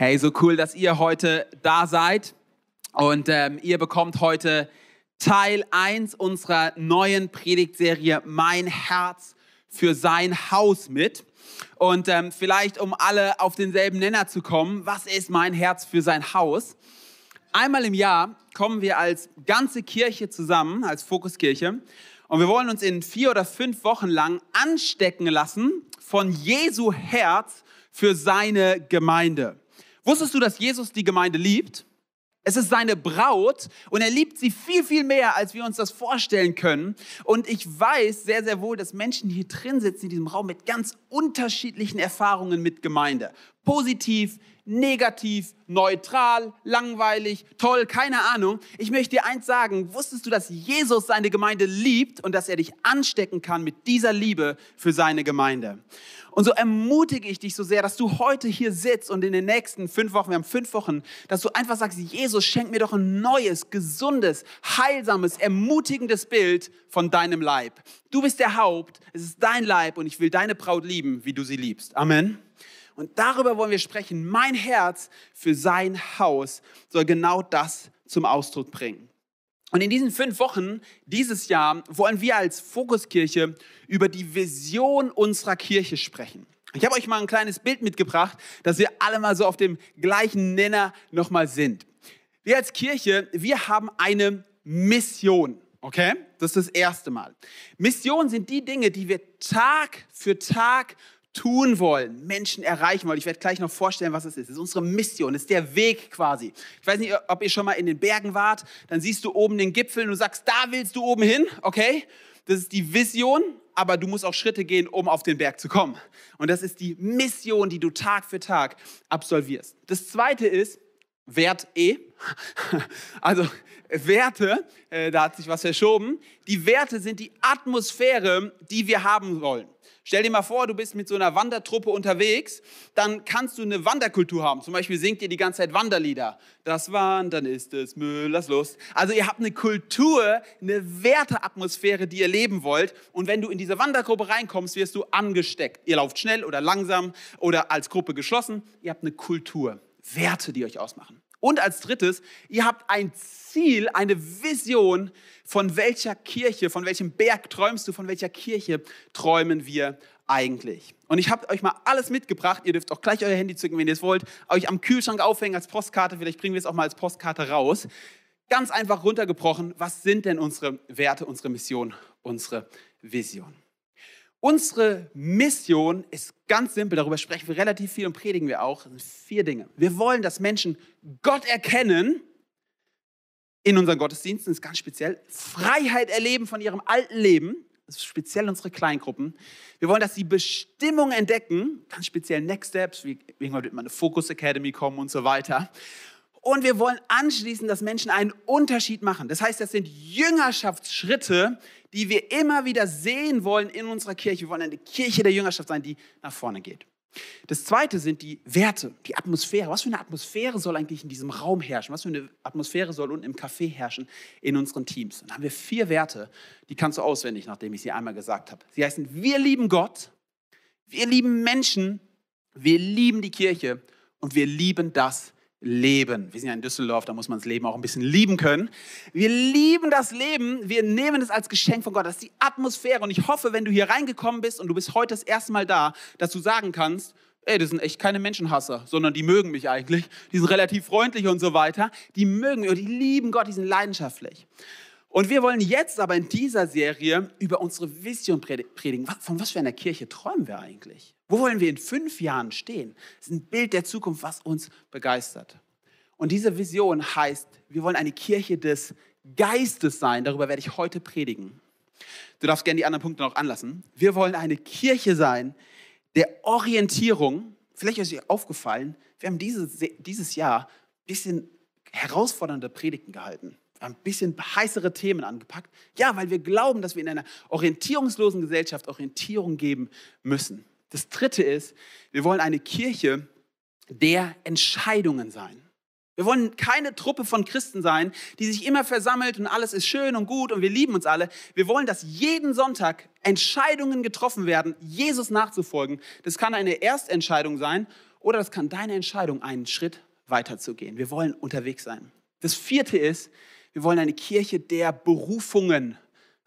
Hey, so cool, dass ihr heute da seid. Und ähm, ihr bekommt heute Teil 1 unserer neuen Predigtserie Mein Herz für sein Haus mit. Und ähm, vielleicht, um alle auf denselben Nenner zu kommen, was ist mein Herz für sein Haus? Einmal im Jahr kommen wir als ganze Kirche zusammen, als Fokuskirche. Und wir wollen uns in vier oder fünf Wochen lang anstecken lassen von Jesu Herz für seine Gemeinde. Wusstest du, dass Jesus die Gemeinde liebt? Es ist seine Braut und er liebt sie viel, viel mehr, als wir uns das vorstellen können. Und ich weiß sehr, sehr wohl, dass Menschen hier drin sitzen in diesem Raum mit ganz unterschiedlichen Erfahrungen mit Gemeinde. Positiv, negativ, neutral, langweilig, toll, keine Ahnung. Ich möchte dir eins sagen, wusstest du, dass Jesus seine Gemeinde liebt und dass er dich anstecken kann mit dieser Liebe für seine Gemeinde? Und so ermutige ich dich so sehr, dass du heute hier sitzt und in den nächsten fünf Wochen, wir haben fünf Wochen, dass du einfach sagst, Jesus, schenk mir doch ein neues, gesundes, heilsames, ermutigendes Bild von deinem Leib. Du bist der Haupt, es ist dein Leib und ich will deine Braut lieben, wie du sie liebst. Amen. Und darüber wollen wir sprechen. Mein Herz für sein Haus soll genau das zum Ausdruck bringen. Und in diesen fünf Wochen dieses Jahr wollen wir als Fokuskirche über die Vision unserer Kirche sprechen. Ich habe euch mal ein kleines Bild mitgebracht, dass wir alle mal so auf dem gleichen Nenner nochmal sind. Wir als Kirche, wir haben eine Mission. Okay? Das ist das erste Mal. Missionen sind die Dinge, die wir Tag für Tag tun wollen, Menschen erreichen wollen. Ich werde gleich noch vorstellen, was es ist. Es ist unsere Mission, es ist der Weg quasi. Ich weiß nicht, ob ihr schon mal in den Bergen wart, dann siehst du oben den Gipfel und du sagst, da willst du oben hin, okay? Das ist die Vision, aber du musst auch Schritte gehen, um auf den Berg zu kommen. Und das ist die Mission, die du Tag für Tag absolvierst. Das zweite ist Wert E. Also Werte, äh, da hat sich was verschoben. Die Werte sind die Atmosphäre, die wir haben wollen. Stell dir mal vor, du bist mit so einer Wandertruppe unterwegs, dann kannst du eine Wanderkultur haben. Zum Beispiel singt ihr die ganze Zeit Wanderlieder. Das Wandern ist es Müllers Lust. Also ihr habt eine Kultur, eine Werteatmosphäre, die ihr leben wollt. Und wenn du in diese Wandergruppe reinkommst, wirst du angesteckt. Ihr lauft schnell oder langsam oder als Gruppe geschlossen. Ihr habt eine Kultur, Werte, die euch ausmachen. Und als drittes, ihr habt ein Ziel, eine Vision, von welcher Kirche, von welchem Berg träumst du, von welcher Kirche träumen wir eigentlich? Und ich habe euch mal alles mitgebracht. Ihr dürft auch gleich euer Handy zücken, wenn ihr es wollt. Euch am Kühlschrank aufhängen als Postkarte. Vielleicht bringen wir es auch mal als Postkarte raus. Ganz einfach runtergebrochen. Was sind denn unsere Werte, unsere Mission, unsere Vision? Unsere Mission ist ganz simpel, darüber sprechen wir relativ viel und predigen wir auch. Vier Dinge. Wir wollen, dass Menschen Gott erkennen in unseren Gottesdiensten, das ist ganz speziell, Freiheit erleben von ihrem alten Leben, das ist speziell unsere Kleingruppen. Wir wollen, dass sie Bestimmung entdecken, ganz speziell Next Steps, wie irgendwann wird mal eine Focus Academy kommen und so weiter. Und wir wollen anschließend, dass Menschen einen Unterschied machen. Das heißt, das sind Jüngerschaftsschritte, die wir immer wieder sehen wollen in unserer Kirche. Wir wollen eine Kirche der Jüngerschaft sein, die nach vorne geht. Das zweite sind die Werte, die Atmosphäre. Was für eine Atmosphäre soll eigentlich in diesem Raum herrschen? Was für eine Atmosphäre soll unten im Café herrschen in unseren Teams? Dann haben wir vier Werte, die kannst du auswendig, nachdem ich sie einmal gesagt habe. Sie heißen, wir lieben Gott, wir lieben Menschen, wir lieben die Kirche und wir lieben das Leben. Wir sind ja in Düsseldorf, da muss man das Leben auch ein bisschen lieben können. Wir lieben das Leben, wir nehmen es als Geschenk von Gott. Das ist die Atmosphäre. Und ich hoffe, wenn du hier reingekommen bist und du bist heute das erste Mal da, dass du sagen kannst, ey, das sind echt keine Menschenhasser, sondern die mögen mich eigentlich. Die sind relativ freundlich und so weiter. Die mögen mich und die lieben Gott, die sind leidenschaftlich. Und wir wollen jetzt aber in dieser Serie über unsere Vision predigen. Von was für einer Kirche träumen wir eigentlich? Wo wollen wir in fünf Jahren stehen? Das ist ein Bild der Zukunft, was uns begeistert. Und diese Vision heißt, wir wollen eine Kirche des Geistes sein. Darüber werde ich heute predigen. Du darfst gerne die anderen Punkte noch anlassen. Wir wollen eine Kirche sein der Orientierung. Vielleicht ist euch aufgefallen, wir haben dieses, dieses Jahr ein bisschen herausfordernde Predigten gehalten ein bisschen heißere Themen angepackt. Ja, weil wir glauben, dass wir in einer orientierungslosen Gesellschaft Orientierung geben müssen. Das Dritte ist, wir wollen eine Kirche der Entscheidungen sein. Wir wollen keine Truppe von Christen sein, die sich immer versammelt und alles ist schön und gut und wir lieben uns alle. Wir wollen, dass jeden Sonntag Entscheidungen getroffen werden, Jesus nachzufolgen. Das kann eine Erstentscheidung sein Oder das kann deine Entscheidung, einen Schritt weiterzugehen. Wir wollen unterwegs sein. Das vierte ist, wir wollen eine Kirche der Berufungen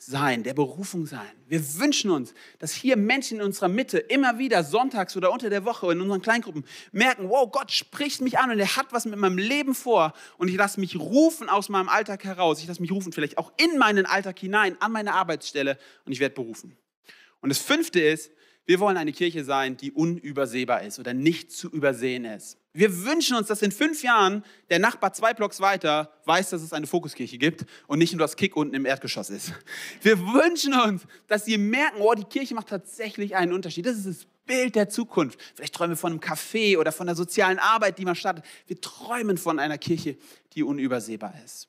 sein, der Berufung sein. Wir wünschen uns, dass hier Menschen in unserer Mitte immer wieder sonntags oder unter der Woche in unseren Kleingruppen merken, wow, Gott spricht mich an und er hat was mit meinem Leben vor und ich lasse mich rufen aus meinem Alltag heraus. Ich lasse mich rufen vielleicht auch in meinen Alltag hinein, an meine Arbeitsstelle und ich werde berufen. Und das fünfte ist, wir wollen eine Kirche sein, die unübersehbar ist oder nicht zu übersehen ist. Wir wünschen uns, dass in fünf Jahren der Nachbar zwei Blocks weiter weiß, dass es eine Fokuskirche gibt und nicht nur das Kick unten im Erdgeschoss ist. Wir wünschen uns, dass sie merken, oh, die Kirche macht tatsächlich einen Unterschied. Das ist das Bild der Zukunft. Vielleicht träumen wir von einem Café oder von der sozialen Arbeit, die man startet. Wir träumen von einer Kirche, die unübersehbar ist.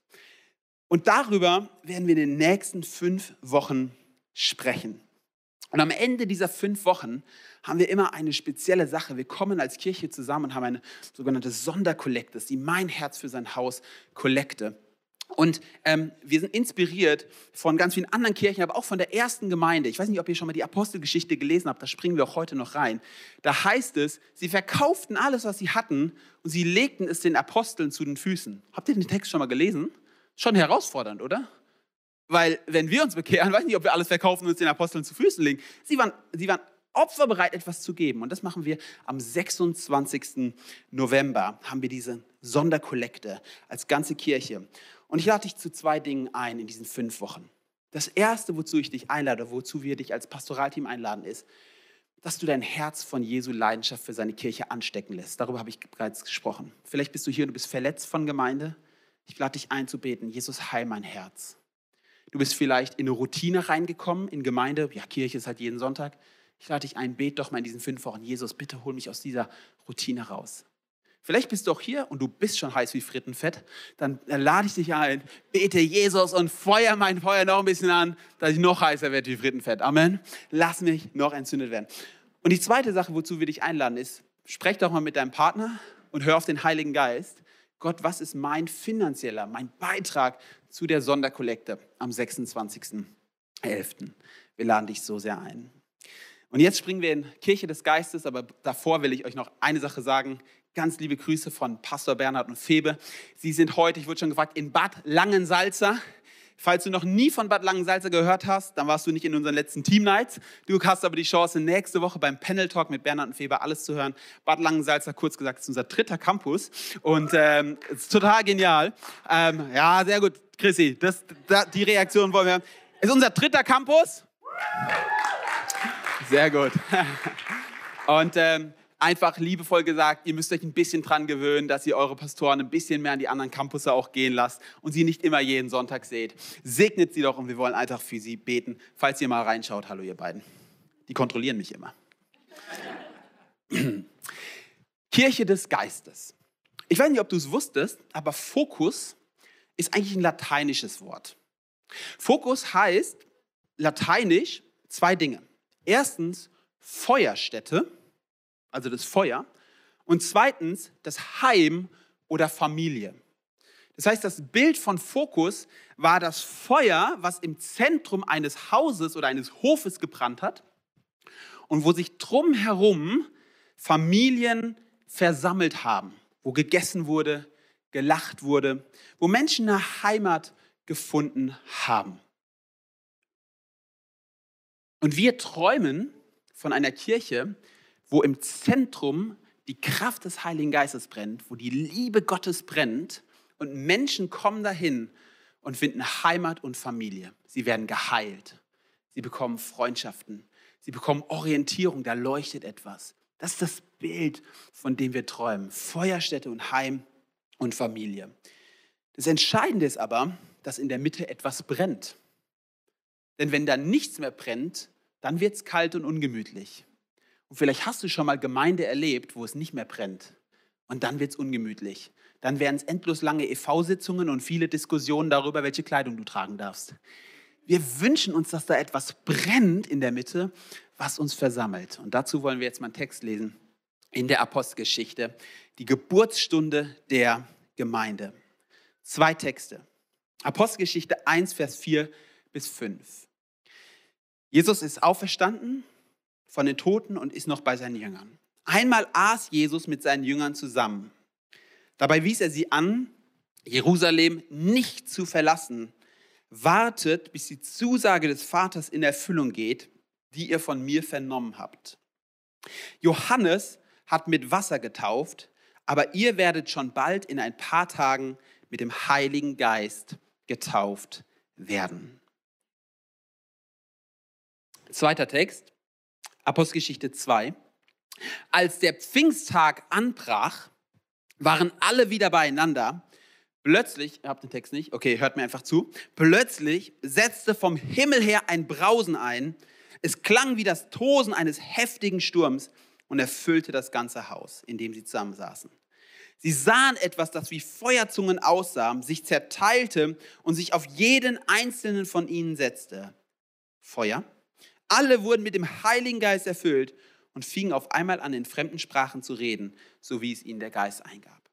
Und darüber werden wir in den nächsten fünf Wochen sprechen. Und am Ende dieser fünf Wochen haben wir immer eine spezielle Sache. Wir kommen als Kirche zusammen und haben eine sogenannte Sonderkollekte, die Mein Herz für sein Haus Kollekte. Und ähm, wir sind inspiriert von ganz vielen anderen Kirchen, aber auch von der ersten Gemeinde. Ich weiß nicht, ob ihr schon mal die Apostelgeschichte gelesen habt, da springen wir auch heute noch rein. Da heißt es, sie verkauften alles, was sie hatten und sie legten es den Aposteln zu den Füßen. Habt ihr den Text schon mal gelesen? Schon herausfordernd, oder? Weil wenn wir uns bekehren, weiß ich nicht, ob wir alles verkaufen und uns den Aposteln zu Füßen legen. Sie waren, sie waren opferbereit, etwas zu geben. Und das machen wir am 26. November, haben wir diese Sonderkollekte als ganze Kirche. Und ich lade dich zu zwei Dingen ein in diesen fünf Wochen. Das erste, wozu ich dich einlade, wozu wir dich als Pastoralteam einladen, ist, dass du dein Herz von Jesu Leidenschaft für seine Kirche anstecken lässt. Darüber habe ich bereits gesprochen. Vielleicht bist du hier und du bist verletzt von Gemeinde. Ich lade dich ein zu beten, Jesus, heil mein Herz. Du bist vielleicht in eine Routine reingekommen, in Gemeinde. Ja, Kirche ist halt jeden Sonntag. Ich lade dich ein, bet doch mal in diesen fünf Wochen. Jesus, bitte hol mich aus dieser Routine raus. Vielleicht bist du auch hier und du bist schon heiß wie Frittenfett. Dann lade ich dich ein, bete Jesus und feuer mein Feuer noch ein bisschen an, dass ich noch heißer werde wie Frittenfett. Amen. Lass mich noch entzündet werden. Und die zweite Sache, wozu wir dich einladen, ist, sprech doch mal mit deinem Partner und hör auf den Heiligen Geist. Gott, was ist mein finanzieller, mein Beitrag zu der Sonderkollekte am 26.11. Wir laden dich so sehr ein. Und jetzt springen wir in Kirche des Geistes, aber davor will ich euch noch eine Sache sagen. Ganz liebe Grüße von Pastor Bernhard und Febe. Sie sind heute, ich wurde schon gefragt, in Bad Langensalza. Falls du noch nie von Bad Langensalza gehört hast, dann warst du nicht in unseren letzten Team Nights. Du hast aber die Chance, nächste Woche beim Panel Talk mit Bernhard und Feber alles zu hören. Bad Langensalza, kurz gesagt, ist unser dritter Campus und ähm, ist total genial. Ähm, ja, sehr gut, Chrissy, das, da, die Reaktion wollen wir haben. Ist unser dritter Campus. Sehr gut. Und ähm, einfach liebevoll gesagt, ihr müsst euch ein bisschen dran gewöhnen, dass ihr eure Pastoren ein bisschen mehr an die anderen Campusse auch gehen lasst und sie nicht immer jeden Sonntag seht. Segnet sie doch und wir wollen einfach für sie beten. Falls ihr mal reinschaut, hallo ihr beiden. Die kontrollieren mich immer. Kirche des Geistes. Ich weiß nicht, ob du es wusstest, aber Fokus ist eigentlich ein lateinisches Wort. Fokus heißt lateinisch zwei Dinge. Erstens Feuerstätte also das Feuer, und zweitens das Heim oder Familie. Das heißt, das Bild von Fokus war das Feuer, was im Zentrum eines Hauses oder eines Hofes gebrannt hat und wo sich drumherum Familien versammelt haben, wo gegessen wurde, gelacht wurde, wo Menschen eine Heimat gefunden haben. Und wir träumen von einer Kirche, wo im Zentrum die Kraft des Heiligen Geistes brennt, wo die Liebe Gottes brennt und Menschen kommen dahin und finden Heimat und Familie. Sie werden geheilt. Sie bekommen Freundschaften. Sie bekommen Orientierung. Da leuchtet etwas. Das ist das Bild, von dem wir träumen. Feuerstätte und Heim und Familie. Das Entscheidende ist aber, dass in der Mitte etwas brennt. Denn wenn da nichts mehr brennt, dann wird es kalt und ungemütlich. Und vielleicht hast du schon mal Gemeinde erlebt, wo es nicht mehr brennt. Und dann wird es ungemütlich. Dann werden es endlos lange EV-Sitzungen und viele Diskussionen darüber, welche Kleidung du tragen darfst. Wir wünschen uns, dass da etwas brennt in der Mitte, was uns versammelt. Und dazu wollen wir jetzt mal einen Text lesen in der Apostelgeschichte, die Geburtsstunde der Gemeinde. Zwei Texte. Apostelgeschichte 1, Vers 4 bis 5. Jesus ist auferstanden von den Toten und ist noch bei seinen Jüngern. Einmal aß Jesus mit seinen Jüngern zusammen. Dabei wies er sie an, Jerusalem nicht zu verlassen. Wartet, bis die Zusage des Vaters in Erfüllung geht, die ihr von mir vernommen habt. Johannes hat mit Wasser getauft, aber ihr werdet schon bald in ein paar Tagen mit dem Heiligen Geist getauft werden. Zweiter Text, Apostelgeschichte 2. Als der Pfingsttag anbrach, waren alle wieder beieinander. Plötzlich, ihr habt den Text nicht, okay, hört mir einfach zu. Plötzlich setzte vom Himmel her ein Brausen ein. Es klang wie das Tosen eines heftigen Sturms und erfüllte das ganze Haus, in dem sie zusammensaßen. Sie sahen etwas, das wie Feuerzungen aussah, sich zerteilte und sich auf jeden einzelnen von ihnen setzte. Feuer. Alle wurden mit dem Heiligen Geist erfüllt und fingen auf einmal an, in fremden Sprachen zu reden, so wie es ihnen der Geist eingab.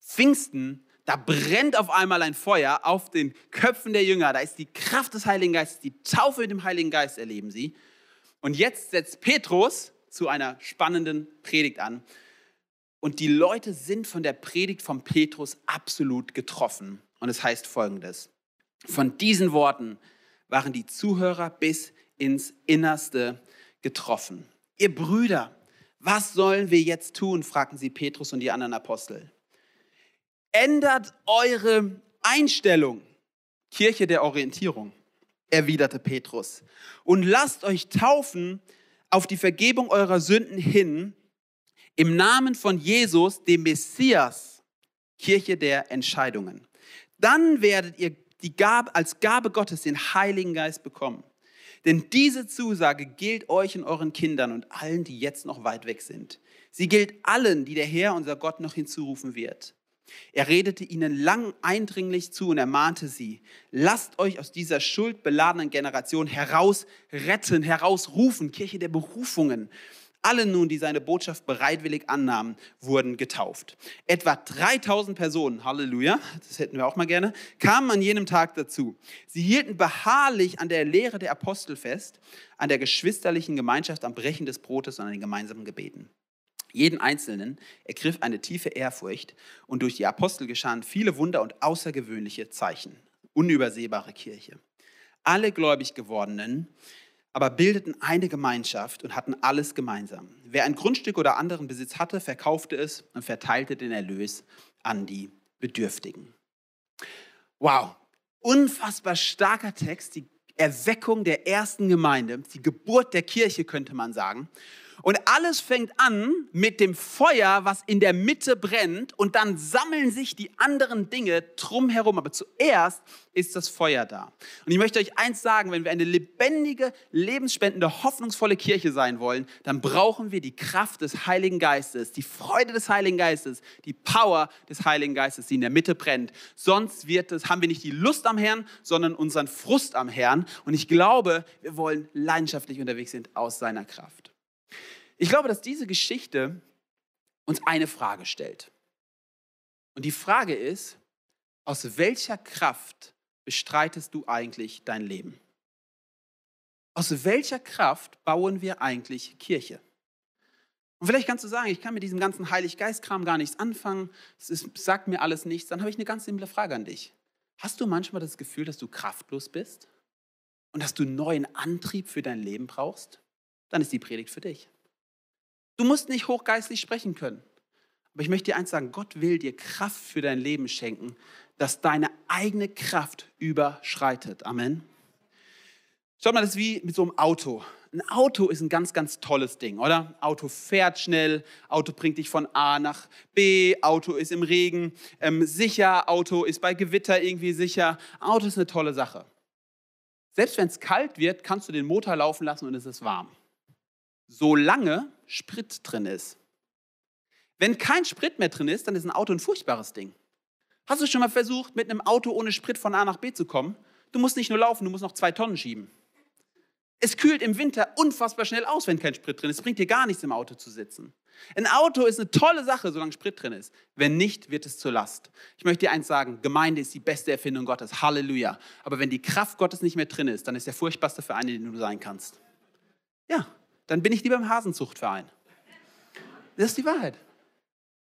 Pfingsten, da brennt auf einmal ein Feuer auf den Köpfen der Jünger. Da ist die Kraft des Heiligen Geistes, die Taufe mit dem Heiligen Geist erleben sie. Und jetzt setzt Petrus zu einer spannenden Predigt an. Und die Leute sind von der Predigt von Petrus absolut getroffen. Und es heißt folgendes. Von diesen Worten waren die Zuhörer bis ins Innerste getroffen. Ihr Brüder, was sollen wir jetzt tun? fragten sie Petrus und die anderen Apostel. Ändert eure Einstellung, Kirche der Orientierung, erwiderte Petrus, und lasst euch taufen auf die Vergebung eurer Sünden hin, im Namen von Jesus, dem Messias, Kirche der Entscheidungen. Dann werdet ihr die Gabe, als Gabe Gottes den Heiligen Geist bekommen. Denn diese Zusage gilt euch und euren Kindern und allen, die jetzt noch weit weg sind. Sie gilt allen, die der Herr, unser Gott, noch hinzurufen wird. Er redete ihnen lang eindringlich zu und ermahnte sie, lasst euch aus dieser schuldbeladenen Generation herausretten, herausrufen, Kirche der Berufungen. Alle nun, die seine Botschaft bereitwillig annahmen, wurden getauft. Etwa 3000 Personen, Halleluja, das hätten wir auch mal gerne, kamen an jenem Tag dazu. Sie hielten beharrlich an der Lehre der Apostel fest, an der geschwisterlichen Gemeinschaft, am Brechen des Brotes und an den gemeinsamen Gebeten. Jeden Einzelnen ergriff eine tiefe Ehrfurcht und durch die Apostel geschahen viele Wunder und außergewöhnliche Zeichen. Unübersehbare Kirche. Alle gläubig gewordenen aber bildeten eine Gemeinschaft und hatten alles gemeinsam. Wer ein Grundstück oder anderen Besitz hatte, verkaufte es und verteilte den Erlös an die Bedürftigen. Wow, unfassbar starker Text, die Erweckung der ersten Gemeinde, die Geburt der Kirche könnte man sagen. Und alles fängt an mit dem Feuer, was in der Mitte brennt und dann sammeln sich die anderen Dinge drumherum. Aber zuerst ist das Feuer da. Und ich möchte euch eins sagen, wenn wir eine lebendige, lebensspendende, hoffnungsvolle Kirche sein wollen, dann brauchen wir die Kraft des Heiligen Geistes, die Freude des Heiligen Geistes, die Power des Heiligen Geistes, die in der Mitte brennt. Sonst wird es, haben wir nicht die Lust am Herrn, sondern unseren Frust am Herrn. Und ich glaube, wir wollen leidenschaftlich unterwegs sind aus seiner Kraft. Ich glaube, dass diese Geschichte uns eine Frage stellt. Und die Frage ist, aus welcher Kraft bestreitest du eigentlich dein Leben? Aus welcher Kraft bauen wir eigentlich Kirche? Und vielleicht kannst du sagen, ich kann mit diesem ganzen Heiliggeist-Kram gar nichts anfangen, es ist, sagt mir alles nichts. Dann habe ich eine ganz simple Frage an dich. Hast du manchmal das Gefühl, dass du kraftlos bist und dass du neuen Antrieb für dein Leben brauchst? Dann ist die Predigt für dich. Du musst nicht hochgeistlich sprechen können. Aber ich möchte dir eins sagen, Gott will dir Kraft für dein Leben schenken, dass deine eigene Kraft überschreitet. Amen. Schaut mal, das ist wie mit so einem Auto. Ein Auto ist ein ganz, ganz tolles Ding, oder? Auto fährt schnell, Auto bringt dich von A nach B, Auto ist im Regen ähm, sicher, Auto ist bei Gewitter irgendwie sicher. Auto ist eine tolle Sache. Selbst wenn es kalt wird, kannst du den Motor laufen lassen und es ist warm solange Sprit drin ist. Wenn kein Sprit mehr drin ist, dann ist ein Auto ein furchtbares Ding. Hast du schon mal versucht, mit einem Auto ohne Sprit von A nach B zu kommen? Du musst nicht nur laufen, du musst noch zwei Tonnen schieben. Es kühlt im Winter unfassbar schnell aus, wenn kein Sprit drin ist. Es bringt dir gar nichts, im Auto zu sitzen. Ein Auto ist eine tolle Sache, solange Sprit drin ist. Wenn nicht, wird es zur Last. Ich möchte dir eins sagen, Gemeinde ist die beste Erfindung Gottes. Halleluja. Aber wenn die Kraft Gottes nicht mehr drin ist, dann ist der furchtbarste Verein, den du sein kannst. Ja, dann bin ich lieber im Hasenzuchtverein. Das ist die Wahrheit.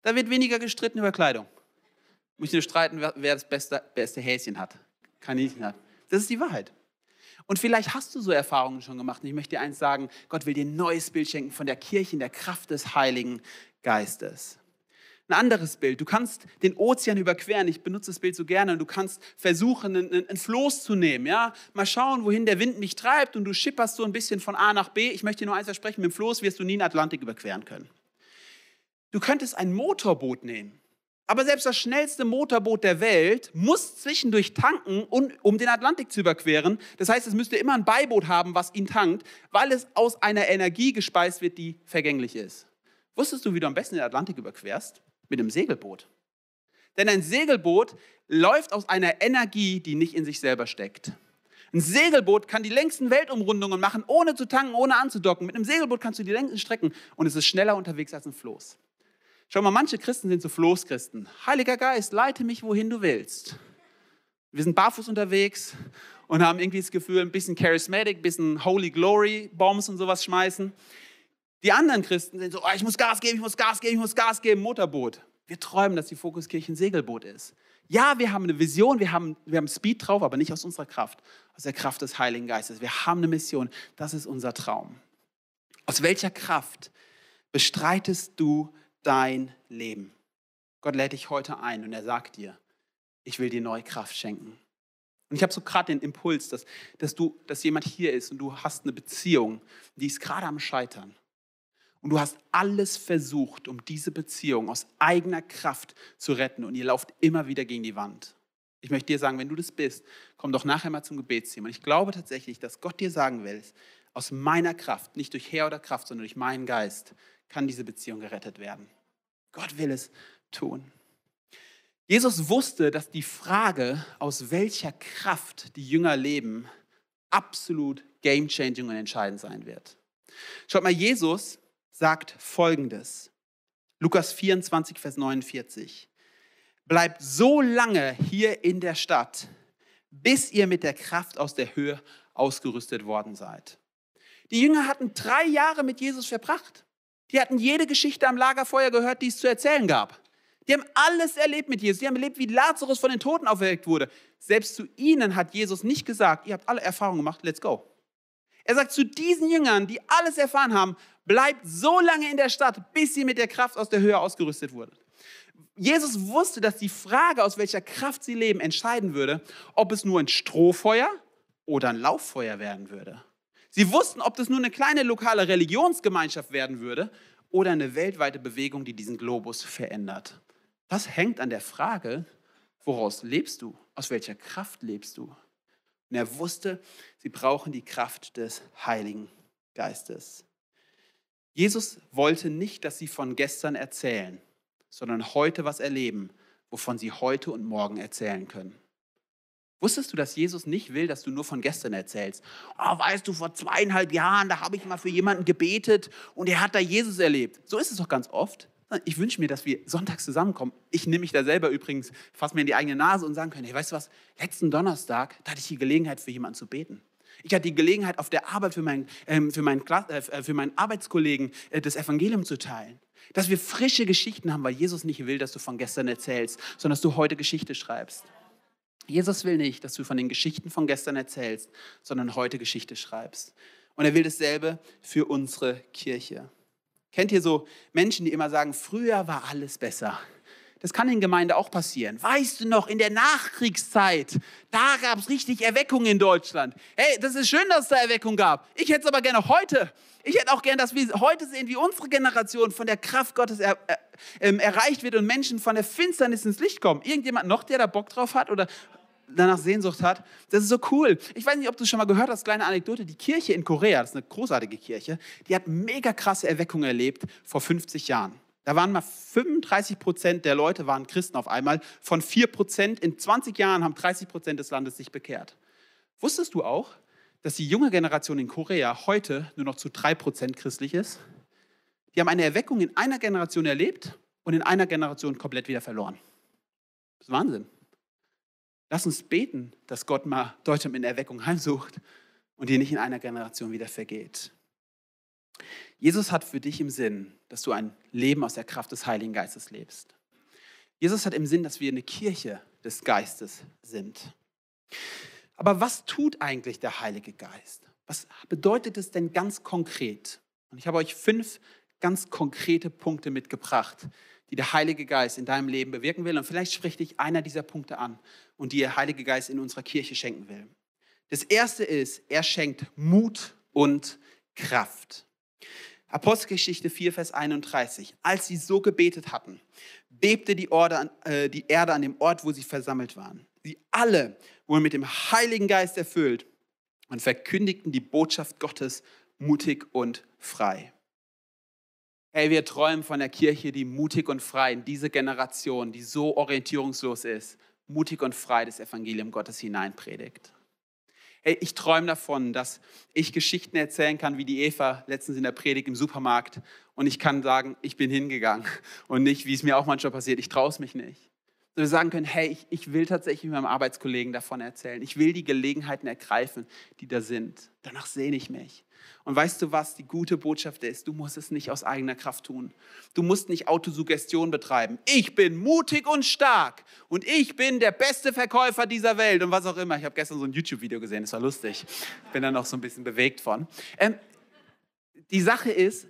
Da wird weniger gestritten über Kleidung. Muss ich nur streiten, wer das beste, beste Häschen hat, Kaninchen hat. Das ist die Wahrheit. Und vielleicht hast du so Erfahrungen schon gemacht. Und ich möchte dir eins sagen, Gott will dir ein neues Bild schenken von der Kirche in der Kraft des Heiligen Geistes. Ein anderes Bild. Du kannst den Ozean überqueren. Ich benutze das Bild so gerne. Und du kannst versuchen, ein, ein Floß zu nehmen. Ja? Mal schauen, wohin der Wind mich treibt. Und du schipperst so ein bisschen von A nach B. Ich möchte dir nur eins versprechen: mit dem Floß wirst du nie den Atlantik überqueren können. Du könntest ein Motorboot nehmen. Aber selbst das schnellste Motorboot der Welt muss zwischendurch tanken, um den Atlantik zu überqueren. Das heißt, es müsste immer ein Beiboot haben, was ihn tankt, weil es aus einer Energie gespeist wird, die vergänglich ist. Wusstest du, wie du am besten den Atlantik überquerst? Mit einem Segelboot. Denn ein Segelboot läuft aus einer Energie, die nicht in sich selber steckt. Ein Segelboot kann die längsten Weltumrundungen machen, ohne zu tanken, ohne anzudocken. Mit einem Segelboot kannst du die längsten Strecken und es ist schneller unterwegs als ein Floß. Schau mal, manche Christen sind so Floßchristen. Heiliger Geist, leite mich, wohin du willst. Wir sind barfuß unterwegs und haben irgendwie das Gefühl, ein bisschen charismatic, ein bisschen Holy Glory Bombs und sowas schmeißen. Die anderen Christen sind so, oh, ich muss Gas geben, ich muss Gas geben, ich muss Gas geben, Motorboot. Wir träumen, dass die Fokuskirche ein Segelboot ist. Ja, wir haben eine Vision, wir haben, wir haben Speed drauf, aber nicht aus unserer Kraft, aus der Kraft des Heiligen Geistes. Wir haben eine Mission, das ist unser Traum. Aus welcher Kraft bestreitest du dein Leben. Gott lädt dich heute ein und er sagt dir, ich will dir neue Kraft schenken. Und ich habe so gerade den Impuls, dass, dass, du, dass jemand hier ist und du hast eine Beziehung, die ist gerade am Scheitern. Und du hast alles versucht, um diese Beziehung aus eigener Kraft zu retten und ihr lauft immer wieder gegen die Wand. Ich möchte dir sagen, wenn du das bist, komm doch nachher mal zum Gebetsteam. Und ich glaube tatsächlich, dass Gott dir sagen will, aus meiner Kraft, nicht durch Herr oder Kraft, sondern durch meinen Geist, kann diese Beziehung gerettet werden. Gott will es tun. Jesus wusste, dass die Frage, aus welcher Kraft die Jünger leben, absolut game-changing und entscheidend sein wird. Schaut mal, Jesus sagt Folgendes. Lukas 24, Vers 49. Bleibt so lange hier in der Stadt, bis ihr mit der Kraft aus der Höhe ausgerüstet worden seid. Die Jünger hatten drei Jahre mit Jesus verbracht. Die hatten jede Geschichte am Lagerfeuer gehört, die es zu erzählen gab. Die haben alles erlebt mit Jesus. Die haben erlebt, wie Lazarus von den Toten auferweckt wurde. Selbst zu ihnen hat Jesus nicht gesagt, ihr habt alle Erfahrungen gemacht, let's go. Er sagt zu diesen Jüngern, die alles erfahren haben, bleibt so lange in der Stadt, bis sie mit der Kraft aus der Höhe ausgerüstet wurde. Jesus wusste, dass die Frage, aus welcher Kraft sie leben, entscheiden würde, ob es nur ein Strohfeuer oder ein Lauffeuer werden würde. Sie wussten, ob das nur eine kleine lokale Religionsgemeinschaft werden würde oder eine weltweite Bewegung, die diesen Globus verändert. Das hängt an der Frage, woraus lebst du? Aus welcher Kraft lebst du? Und er wusste, sie brauchen die Kraft des Heiligen Geistes. Jesus wollte nicht, dass sie von gestern erzählen, sondern heute was erleben, wovon sie heute und morgen erzählen können. Wusstest du, dass Jesus nicht will, dass du nur von gestern erzählst? Oh, weißt du, vor zweieinhalb Jahren, da habe ich mal für jemanden gebetet und er hat da Jesus erlebt. So ist es doch ganz oft. Ich wünsche mir, dass wir sonntags zusammenkommen. Ich nehme mich da selber übrigens fast mir in die eigene Nase und sagen können, hey, weißt du was, letzten Donnerstag, da hatte ich die Gelegenheit, für jemanden zu beten. Ich hatte die Gelegenheit, auf der Arbeit für meinen, ähm, für meinen, äh, für meinen Arbeitskollegen äh, das Evangelium zu teilen. Dass wir frische Geschichten haben, weil Jesus nicht will, dass du von gestern erzählst, sondern dass du heute Geschichte schreibst. Jesus will nicht, dass du von den Geschichten von gestern erzählst, sondern heute Geschichte schreibst. Und er will dasselbe für unsere Kirche. Kennt ihr so Menschen, die immer sagen, früher war alles besser? Das kann in Gemeinde auch passieren. Weißt du noch, in der Nachkriegszeit, da gab es richtig Erweckung in Deutschland. Hey, das ist schön, dass es da Erweckung gab. Ich hätte es aber gerne heute. Ich hätte auch gerne, dass wir heute sehen, wie unsere Generation von der Kraft Gottes er, er, ähm, erreicht wird und Menschen von der Finsternis ins Licht kommen. Irgendjemand noch, der da Bock drauf hat oder danach Sehnsucht hat. Das ist so cool. Ich weiß nicht, ob du schon mal gehört hast, kleine Anekdote. Die Kirche in Korea, das ist eine großartige Kirche, die hat mega krasse Erweckungen erlebt vor 50 Jahren. Da waren mal 35 Prozent der Leute waren Christen auf einmal. Von 4 Prozent in 20 Jahren haben 30 Prozent des Landes sich bekehrt. Wusstest du auch, dass die junge Generation in Korea heute nur noch zu 3 Prozent christlich ist? Die haben eine Erweckung in einer Generation erlebt und in einer Generation komplett wieder verloren. Das ist Wahnsinn. Lass uns beten, dass Gott mal Deutschland in Erweckung heimsucht und die nicht in einer Generation wieder vergeht. Jesus hat für dich im Sinn, dass du ein Leben aus der Kraft des Heiligen Geistes lebst. Jesus hat im Sinn, dass wir eine Kirche des Geistes sind. Aber was tut eigentlich der Heilige Geist? Was bedeutet es denn ganz konkret? Und ich habe euch fünf ganz konkrete Punkte mitgebracht, die der Heilige Geist in deinem Leben bewirken will. Und vielleicht spricht dich einer dieser Punkte an und die der Heilige Geist in unserer Kirche schenken will. Das erste ist, er schenkt Mut und Kraft. Apostelgeschichte 4, Vers 31. Als sie so gebetet hatten, bebte die, Orde, äh, die Erde an dem Ort, wo sie versammelt waren. Sie alle wurden mit dem Heiligen Geist erfüllt und verkündigten die Botschaft Gottes mutig und frei. Hey, wir träumen von der Kirche, die mutig und frei in diese Generation, die so orientierungslos ist, mutig und frei das Evangelium Gottes hineinpredigt. Hey, ich träume davon, dass ich Geschichten erzählen kann, wie die Eva letztens in der Predigt im Supermarkt. Und ich kann sagen, ich bin hingegangen. Und nicht, wie es mir auch manchmal passiert, ich traue es mich nicht. So wir sagen können, hey, ich, ich will tatsächlich meinem Arbeitskollegen davon erzählen. Ich will die Gelegenheiten ergreifen, die da sind. Danach sehne ich mich. Und weißt du was, die gute Botschaft ist, du musst es nicht aus eigener Kraft tun. Du musst nicht Autosuggestion betreiben. Ich bin mutig und stark und ich bin der beste Verkäufer dieser Welt und was auch immer. Ich habe gestern so ein YouTube-Video gesehen, das war lustig. Bin da noch so ein bisschen bewegt von. Ähm, die Sache ist,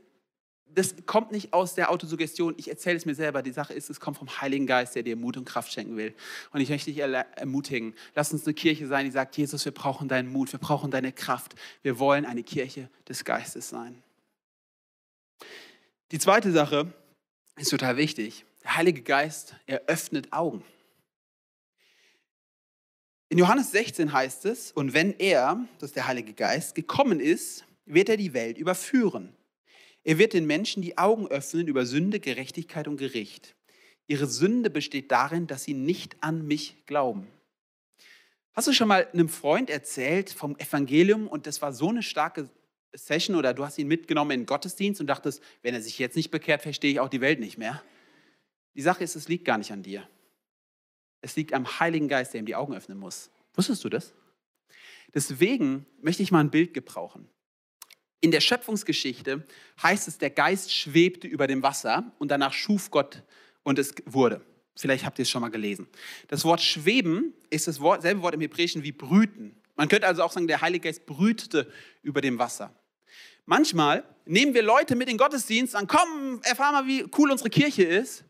das kommt nicht aus der Autosuggestion, ich erzähle es mir selber. Die Sache ist, es kommt vom Heiligen Geist, der dir Mut und Kraft schenken will. Und ich möchte dich ermutigen, lass uns eine Kirche sein, die sagt, Jesus, wir brauchen deinen Mut, wir brauchen deine Kraft. Wir wollen eine Kirche des Geistes sein. Die zweite Sache ist total wichtig. Der Heilige Geist eröffnet Augen. In Johannes 16 heißt es, und wenn er, das ist der Heilige Geist, gekommen ist, wird er die Welt überführen er wird den Menschen die Augen öffnen über Sünde, Gerechtigkeit und Gericht. Ihre Sünde besteht darin, dass sie nicht an mich glauben. Hast du schon mal einem Freund erzählt vom Evangelium und das war so eine starke Session oder du hast ihn mitgenommen in den Gottesdienst und dachtest, wenn er sich jetzt nicht bekehrt, verstehe ich auch die Welt nicht mehr? Die Sache ist, es liegt gar nicht an dir. Es liegt am Heiligen Geist, der ihm die Augen öffnen muss. Wusstest du das? Deswegen möchte ich mal ein Bild gebrauchen. In der Schöpfungsgeschichte heißt es, der Geist schwebte über dem Wasser und danach schuf Gott und es wurde. Vielleicht habt ihr es schon mal gelesen. Das Wort schweben ist das Wort, selbe Wort im Hebräischen wie brüten. Man könnte also auch sagen, der Heilige Geist brütete über dem Wasser. Manchmal nehmen wir Leute mit in den Gottesdienst und komm, erfahr mal, wie cool unsere Kirche ist.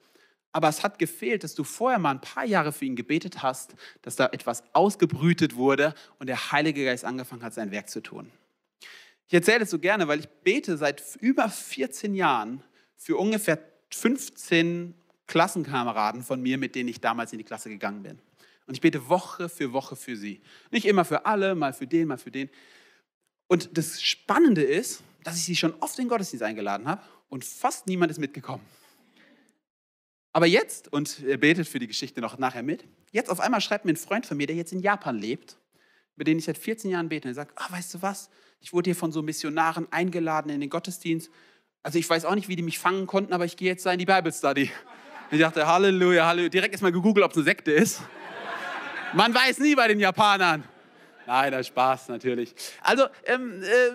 Aber es hat gefehlt, dass du vorher mal ein paar Jahre für ihn gebetet hast, dass da etwas ausgebrütet wurde und der Heilige Geist angefangen hat, sein Werk zu tun. Ich erzähle das so gerne, weil ich bete seit über 14 Jahren für ungefähr 15 Klassenkameraden von mir, mit denen ich damals in die Klasse gegangen bin. Und ich bete Woche für Woche für sie. Nicht immer für alle, mal für den, mal für den. Und das Spannende ist, dass ich sie schon oft in den Gottesdienst eingeladen habe und fast niemand ist mitgekommen. Aber jetzt, und er betet für die Geschichte noch nachher mit, jetzt auf einmal schreibt mir ein Freund von mir, der jetzt in Japan lebt, mit dem ich seit 14 Jahren bete, er sagt, ah, weißt du was, ich wurde hier von so Missionaren eingeladen in den Gottesdienst. Also ich weiß auch nicht, wie die mich fangen konnten, aber ich gehe jetzt da in die Bible Study. Ich dachte, Halleluja, Halleluja. Direkt erstmal gegoogelt, ob es eine Sekte ist. Man weiß nie bei den Japanern. Nein, das Spaß natürlich. Also, ähm, äh,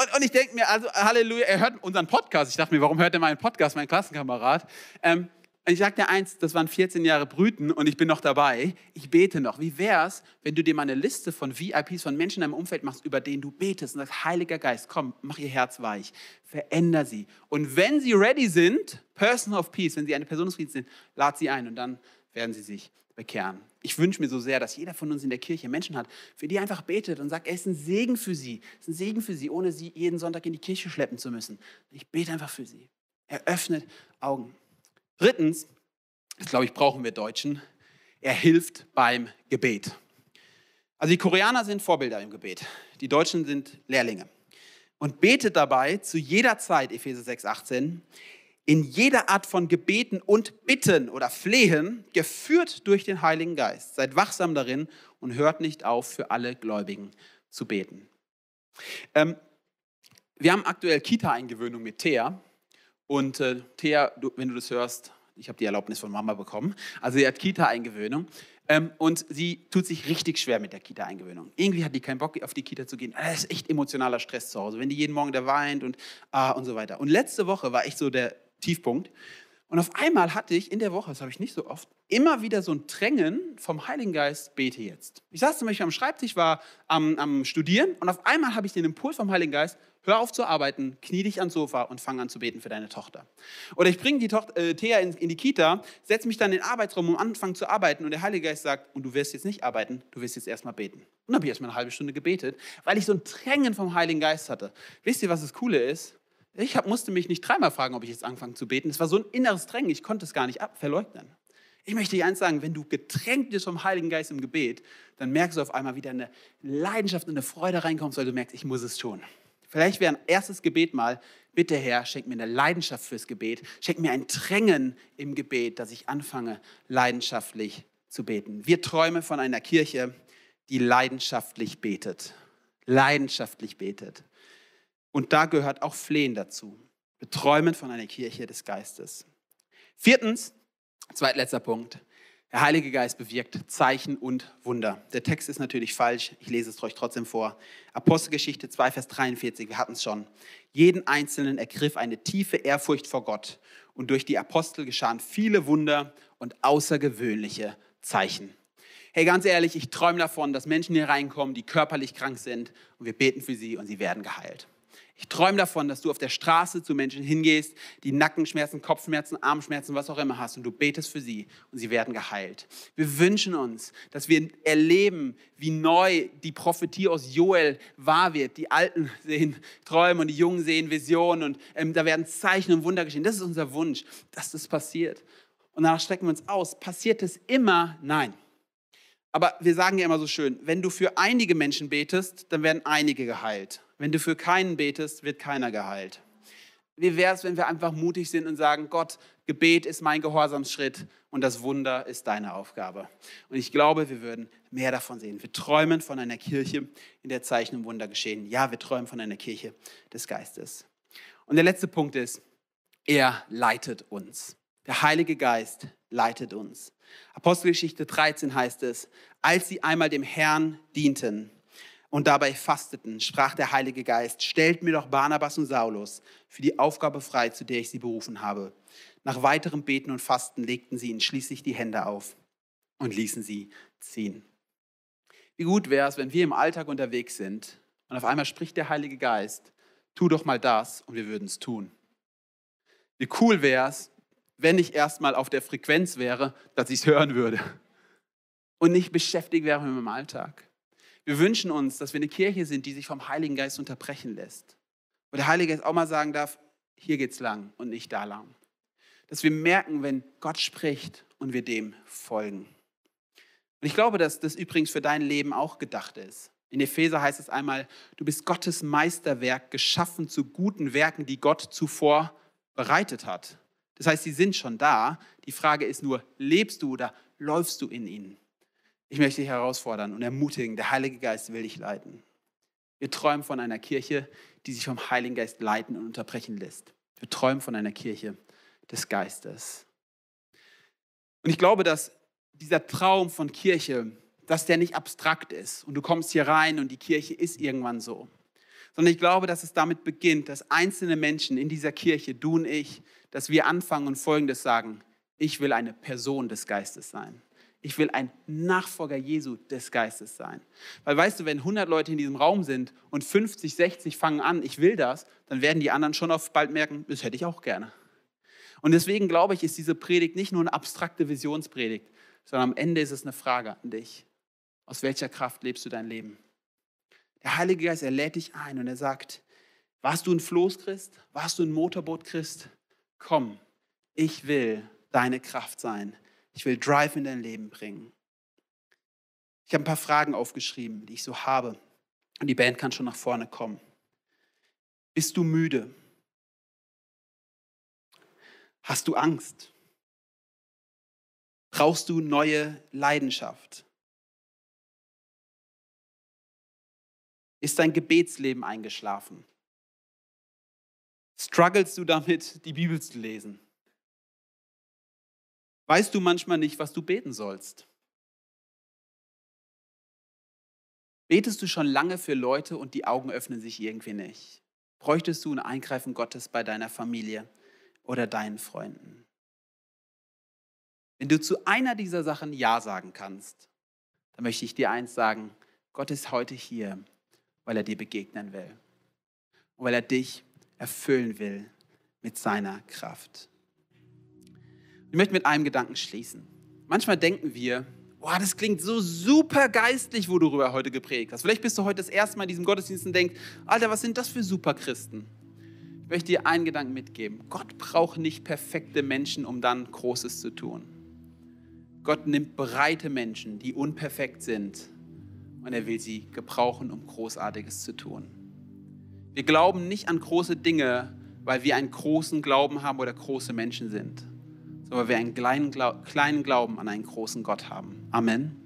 und, und, ich denke mir, also Halleluja, er hört unseren Podcast. Ich dachte mir, warum hört er meinen Podcast, mein Klassenkamerad? Ähm, ich sage dir eins, das waren 14 Jahre Brüten und ich bin noch dabei. Ich bete noch. Wie wäre es, wenn du dir mal eine Liste von VIPs, von Menschen in deinem Umfeld machst, über denen du betest und sagst, Heiliger Geist, komm, mach ihr Herz weich, veränder sie. Und wenn sie ready sind, Person of Peace, wenn sie eine Person des Friedens sind, lad sie ein und dann werden sie sich bekehren. Ich wünsche mir so sehr, dass jeder von uns in der Kirche Menschen hat, für die einfach betet und sagt, er ist ein Segen für sie. Es ist ein Segen für sie, ohne sie jeden Sonntag in die Kirche schleppen zu müssen. Ich bete einfach für sie. Er öffnet Augen. Drittens, das glaube ich, brauchen wir Deutschen, er hilft beim Gebet. Also die Koreaner sind Vorbilder im Gebet, die Deutschen sind Lehrlinge. Und betet dabei zu jeder Zeit, Epheser 6, 18, in jeder Art von Gebeten und Bitten oder Flehen, geführt durch den Heiligen Geist. Seid wachsam darin und hört nicht auf, für alle Gläubigen zu beten. Ähm, wir haben aktuell Kita-Eingewöhnung mit Thea. Und äh, Thea, du, wenn du das hörst, Ich habe die Erlaubnis von Mama bekommen. Also sie hat Kita-Eingewöhnung. Ähm, und sie tut sich richtig schwer mit der Kita-Eingewöhnung. Irgendwie hat die keinen Bock, auf die Kita zu gehen. Das ist echt emotionaler Stress zu Hause, wenn die jeden Morgen da weint und, ah, und so weiter. Und letzte Woche war echt so der Tiefpunkt. Und auf einmal hatte ich in der Woche, das habe ich nicht so oft, immer wieder so ein Drängen vom Heiligen Geist, bete jetzt. Ich saß zum Beispiel am Schreibtisch, war am, am Studieren und auf einmal habe ich den Impuls vom Heiligen Geist, hör auf zu arbeiten, knie dich ans Sofa und fang an zu beten für deine Tochter. Oder ich bringe die Tochter, äh, Thea in, in, die Kita, setze mich dann in den Arbeitsraum, um anfangen zu arbeiten und der Heilige Geist sagt, und du wirst jetzt nicht arbeiten, du wirst jetzt erstmal beten. Und dann habe ich erstmal eine halbe Stunde gebetet, weil ich so ein Drängen vom Heiligen Geist hatte. Wisst ihr, was das Coole ist? Ich hab, musste mich nicht dreimal fragen, ob ich jetzt anfange zu beten. Es war so ein inneres Drängen, ich konnte es gar nicht verleugnen. Ich möchte dir eins sagen, wenn du getränkt bist vom Heiligen Geist im Gebet, dann merkst du auf einmal wieder eine Leidenschaft und eine Freude reinkommt, weil du merkst, ich muss es tun. Vielleicht wäre ein erstes Gebet mal, bitte Herr, schenk mir eine Leidenschaft fürs Gebet, schenk mir ein Drängen im Gebet, dass ich anfange, leidenschaftlich zu beten. Wir träumen von einer Kirche, die leidenschaftlich betet. Leidenschaftlich betet. Und da gehört auch Flehen dazu. Wir träumen von einer Kirche des Geistes. Viertens, zweitletzter Punkt. Der Heilige Geist bewirkt Zeichen und Wunder. Der Text ist natürlich falsch, ich lese es euch trotzdem vor. Apostelgeschichte 2, Vers 43, wir hatten es schon. Jeden Einzelnen ergriff eine tiefe Ehrfurcht vor Gott und durch die Apostel geschahen viele Wunder und außergewöhnliche Zeichen. Hey, ganz ehrlich, ich träume davon, dass Menschen hier reinkommen, die körperlich krank sind und wir beten für sie und sie werden geheilt. Ich träume davon, dass du auf der Straße zu Menschen hingehst, die Nackenschmerzen, Kopfschmerzen, Armschmerzen, was auch immer hast und du betest für sie und sie werden geheilt. Wir wünschen uns, dass wir erleben, wie neu die Prophetie aus Joel wahr wird. Die Alten sehen Träume und die Jungen sehen Visionen und ähm, da werden Zeichen und Wunder geschehen. Das ist unser Wunsch, dass das passiert. Und danach strecken wir uns aus. Passiert es immer? Nein. Aber wir sagen ja immer so schön, wenn du für einige Menschen betest, dann werden einige geheilt. Wenn du für keinen betest, wird keiner geheilt. Wie wäre es, wenn wir einfach mutig sind und sagen, Gott, Gebet ist mein Gehorsamsschritt und das Wunder ist deine Aufgabe. Und ich glaube, wir würden mehr davon sehen. Wir träumen von einer Kirche, in der Zeichen und Wunder geschehen. Ja, wir träumen von einer Kirche des Geistes. Und der letzte Punkt ist, er leitet uns. Der Heilige Geist leitet uns. Apostelgeschichte 13 heißt es, als sie einmal dem Herrn dienten, und dabei fasteten, sprach der Heilige Geist, stellt mir doch Barnabas und Saulus für die Aufgabe frei, zu der ich sie berufen habe. Nach weiterem Beten und Fasten legten sie ihnen schließlich die Hände auf und ließen sie ziehen. Wie gut wäre es, wenn wir im Alltag unterwegs sind und auf einmal spricht der Heilige Geist, tu doch mal das und wir würden es tun. Wie cool wäre es, wenn ich erstmal auf der Frequenz wäre, dass ich es hören würde und nicht beschäftigt wäre mit meinem Alltag. Wir wünschen uns, dass wir eine Kirche sind, die sich vom Heiligen Geist unterbrechen lässt. Wo der Heilige Geist auch mal sagen darf, hier geht's lang und nicht da lang. Dass wir merken, wenn Gott spricht und wir dem folgen. Und ich glaube, dass das übrigens für dein Leben auch gedacht ist. In Epheser heißt es einmal, du bist Gottes Meisterwerk, geschaffen zu guten Werken, die Gott zuvor bereitet hat. Das heißt, sie sind schon da. Die Frage ist nur, lebst du oder läufst du in ihnen? Ich möchte dich herausfordern und ermutigen, der Heilige Geist will dich leiten. Wir träumen von einer Kirche, die sich vom Heiligen Geist leiten und unterbrechen lässt. Wir träumen von einer Kirche des Geistes. Und ich glaube, dass dieser Traum von Kirche, dass der nicht abstrakt ist und du kommst hier rein und die Kirche ist irgendwann so, sondern ich glaube, dass es damit beginnt, dass einzelne Menschen in dieser Kirche, du und ich, dass wir anfangen und Folgendes sagen, ich will eine Person des Geistes sein. Ich will ein Nachfolger Jesu des Geistes sein. Weil weißt du, wenn 100 Leute in diesem Raum sind und 50, 60 fangen an, ich will das, dann werden die anderen schon auf bald merken, das hätte ich auch gerne. Und deswegen glaube ich, ist diese Predigt nicht nur eine abstrakte Visionspredigt, sondern am Ende ist es eine Frage an dich. Aus welcher Kraft lebst du dein Leben? Der Heilige Geist, er lädt dich ein und er sagt, warst du ein Floßchrist? Warst du ein Motorboot-Christ? Komm, ich will deine Kraft sein. Ich will Drive in dein Leben bringen. Ich habe ein paar Fragen aufgeschrieben, die ich so habe. Und die Band kann schon nach vorne kommen. Bist du müde? Hast du Angst? Brauchst du neue Leidenschaft? Ist dein Gebetsleben eingeschlafen? Strugglest du damit, die Bibel zu lesen? Weißt du manchmal nicht, was du beten sollst? Betest du schon lange für Leute und die Augen öffnen sich irgendwie nicht? Bräuchtest du ein Eingreifen Gottes bei deiner Familie oder deinen Freunden? Wenn du zu einer dieser Sachen Ja sagen kannst, dann möchte ich dir eins sagen, Gott ist heute hier, weil er dir begegnen will und weil er dich erfüllen will mit seiner Kraft. Ich möchte mit einem Gedanken schließen. Manchmal denken wir, oh, das klingt so super geistlich, wo du darüber heute geprägt hast. Vielleicht bist du heute das erste Mal in diesem Gottesdienst und denkst, Alter, was sind das für Superchristen? Ich möchte dir einen Gedanken mitgeben. Gott braucht nicht perfekte Menschen, um dann Großes zu tun. Gott nimmt breite Menschen, die unperfekt sind, und er will sie gebrauchen, um Großartiges zu tun. Wir glauben nicht an große Dinge, weil wir einen großen Glauben haben oder große Menschen sind, sondern weil wir einen kleinen, Glauben an einen großen Gott haben. Amen.